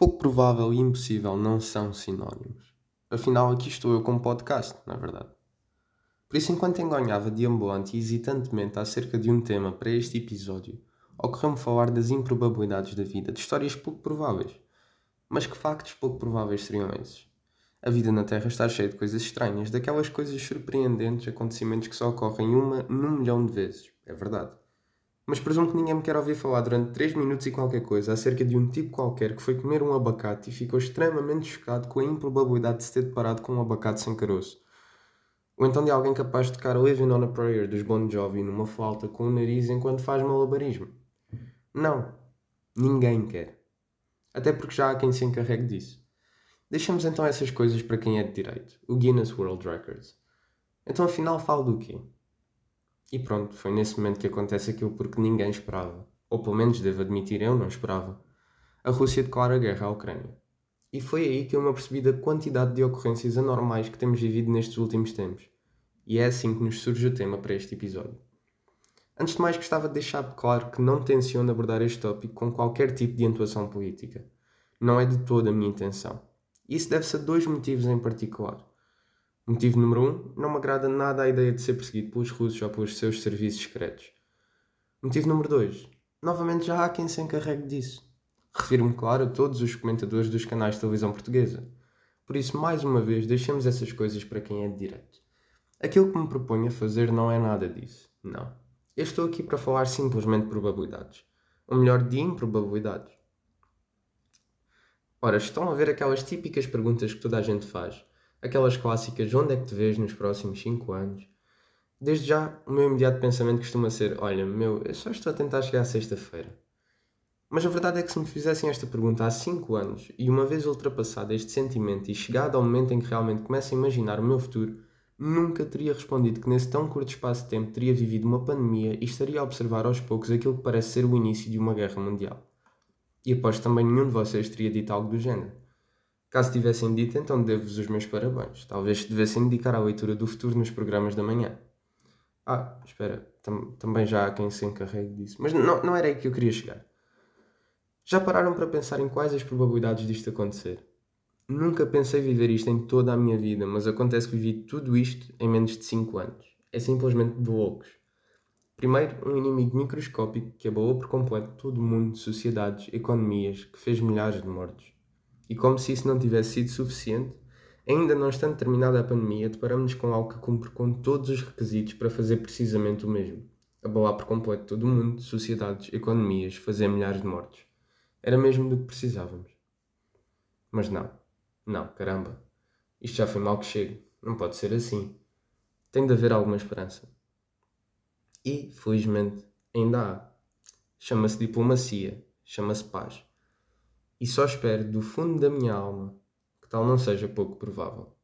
Pouco provável e impossível não são sinónimos. Afinal, aqui estou eu com um podcast, não é verdade? Por isso, enquanto enganhava deambulante e hesitantemente acerca de um tema para este episódio, ocorreu-me falar das improbabilidades da vida, de histórias pouco prováveis. Mas que factos pouco prováveis seriam esses? A vida na Terra está cheia de coisas estranhas, daquelas coisas surpreendentes, acontecimentos que só ocorrem uma num milhão de vezes. É verdade mas presumo que ninguém me quer ouvir falar durante 3 minutos e qualquer coisa acerca de um tipo qualquer que foi comer um abacate e ficou extremamente chocado com a improbabilidade de se ter deparado com um abacate sem caroço. Ou então de alguém capaz de tocar Living on a Prayer dos Bon Jovi numa flauta com o nariz enquanto faz malabarismo. Não. Ninguém quer. Até porque já há quem se encarregue disso. Deixamos então essas coisas para quem é de direito, o Guinness World Records. Então afinal falo do quê? E pronto, foi nesse momento que acontece aquilo porque ninguém esperava. Ou pelo menos devo admitir, eu não esperava. A Rússia declara guerra à Ucrânia. E foi aí que eu me apercebi da quantidade de ocorrências anormais que temos vivido nestes últimos tempos. E é assim que nos surge o tema para este episódio. Antes de mais, gostava de deixar claro que não tenciono abordar este tópico com qualquer tipo de intuação política. Não é de toda a minha intenção. Isso deve-se a dois motivos em particular. Motivo número 1. Um, não me agrada nada a ideia de ser perseguido pelos russos ou pelos seus serviços secretos. Motivo número 2. Novamente já há quem se encarregue disso. Refiro-me, claro, a todos os comentadores dos canais de televisão portuguesa. Por isso, mais uma vez, deixemos essas coisas para quem é de direito. Aquilo que me proponho a fazer não é nada disso. Não. Eu estou aqui para falar simplesmente de probabilidades. Ou melhor, de improbabilidades. Ora, estão a ver aquelas típicas perguntas que toda a gente faz aquelas clássicas onde é que te vês nos próximos 5 anos. Desde já, o meu imediato pensamento costuma ser: olha, meu, eu só estou a tentar chegar à sexta-feira. Mas a verdade é que se me fizessem esta pergunta há 5 anos e uma vez ultrapassado este sentimento e chegado ao momento em que realmente começo a imaginar o meu futuro, nunca teria respondido que nesse tão curto espaço de tempo teria vivido uma pandemia e estaria a observar aos poucos aquilo que parece ser o início de uma guerra mundial. E aposto também nenhum de vocês teria dito algo do género. Caso tivessem dito, então devo-vos os meus parabéns. Talvez devessem dedicar à leitura do futuro nos programas da manhã. Ah, espera, tam também já há quem se encarregue disso. Mas não, não era aí que eu queria chegar. Já pararam para pensar em quais as probabilidades disto acontecer? Nunca pensei viver isto em toda a minha vida, mas acontece que vivi tudo isto em menos de 5 anos. É simplesmente de loucos. Primeiro, um inimigo microscópico que abalou por completo todo o mundo, sociedades, economias, que fez milhares de mortos. E como se isso não tivesse sido suficiente, ainda não estando terminada a pandemia, deparamos-nos com algo que cumpre com todos os requisitos para fazer precisamente o mesmo. Abalar por completo todo o mundo, sociedades, economias, fazer milhares de mortos. Era mesmo do que precisávamos. Mas não. Não, caramba. Isto já foi mal que chegue. Não pode ser assim. Tem de haver alguma esperança. E, felizmente, ainda há. Chama-se diplomacia. Chama-se paz e só espero do fundo da minha alma que tal não seja pouco provável.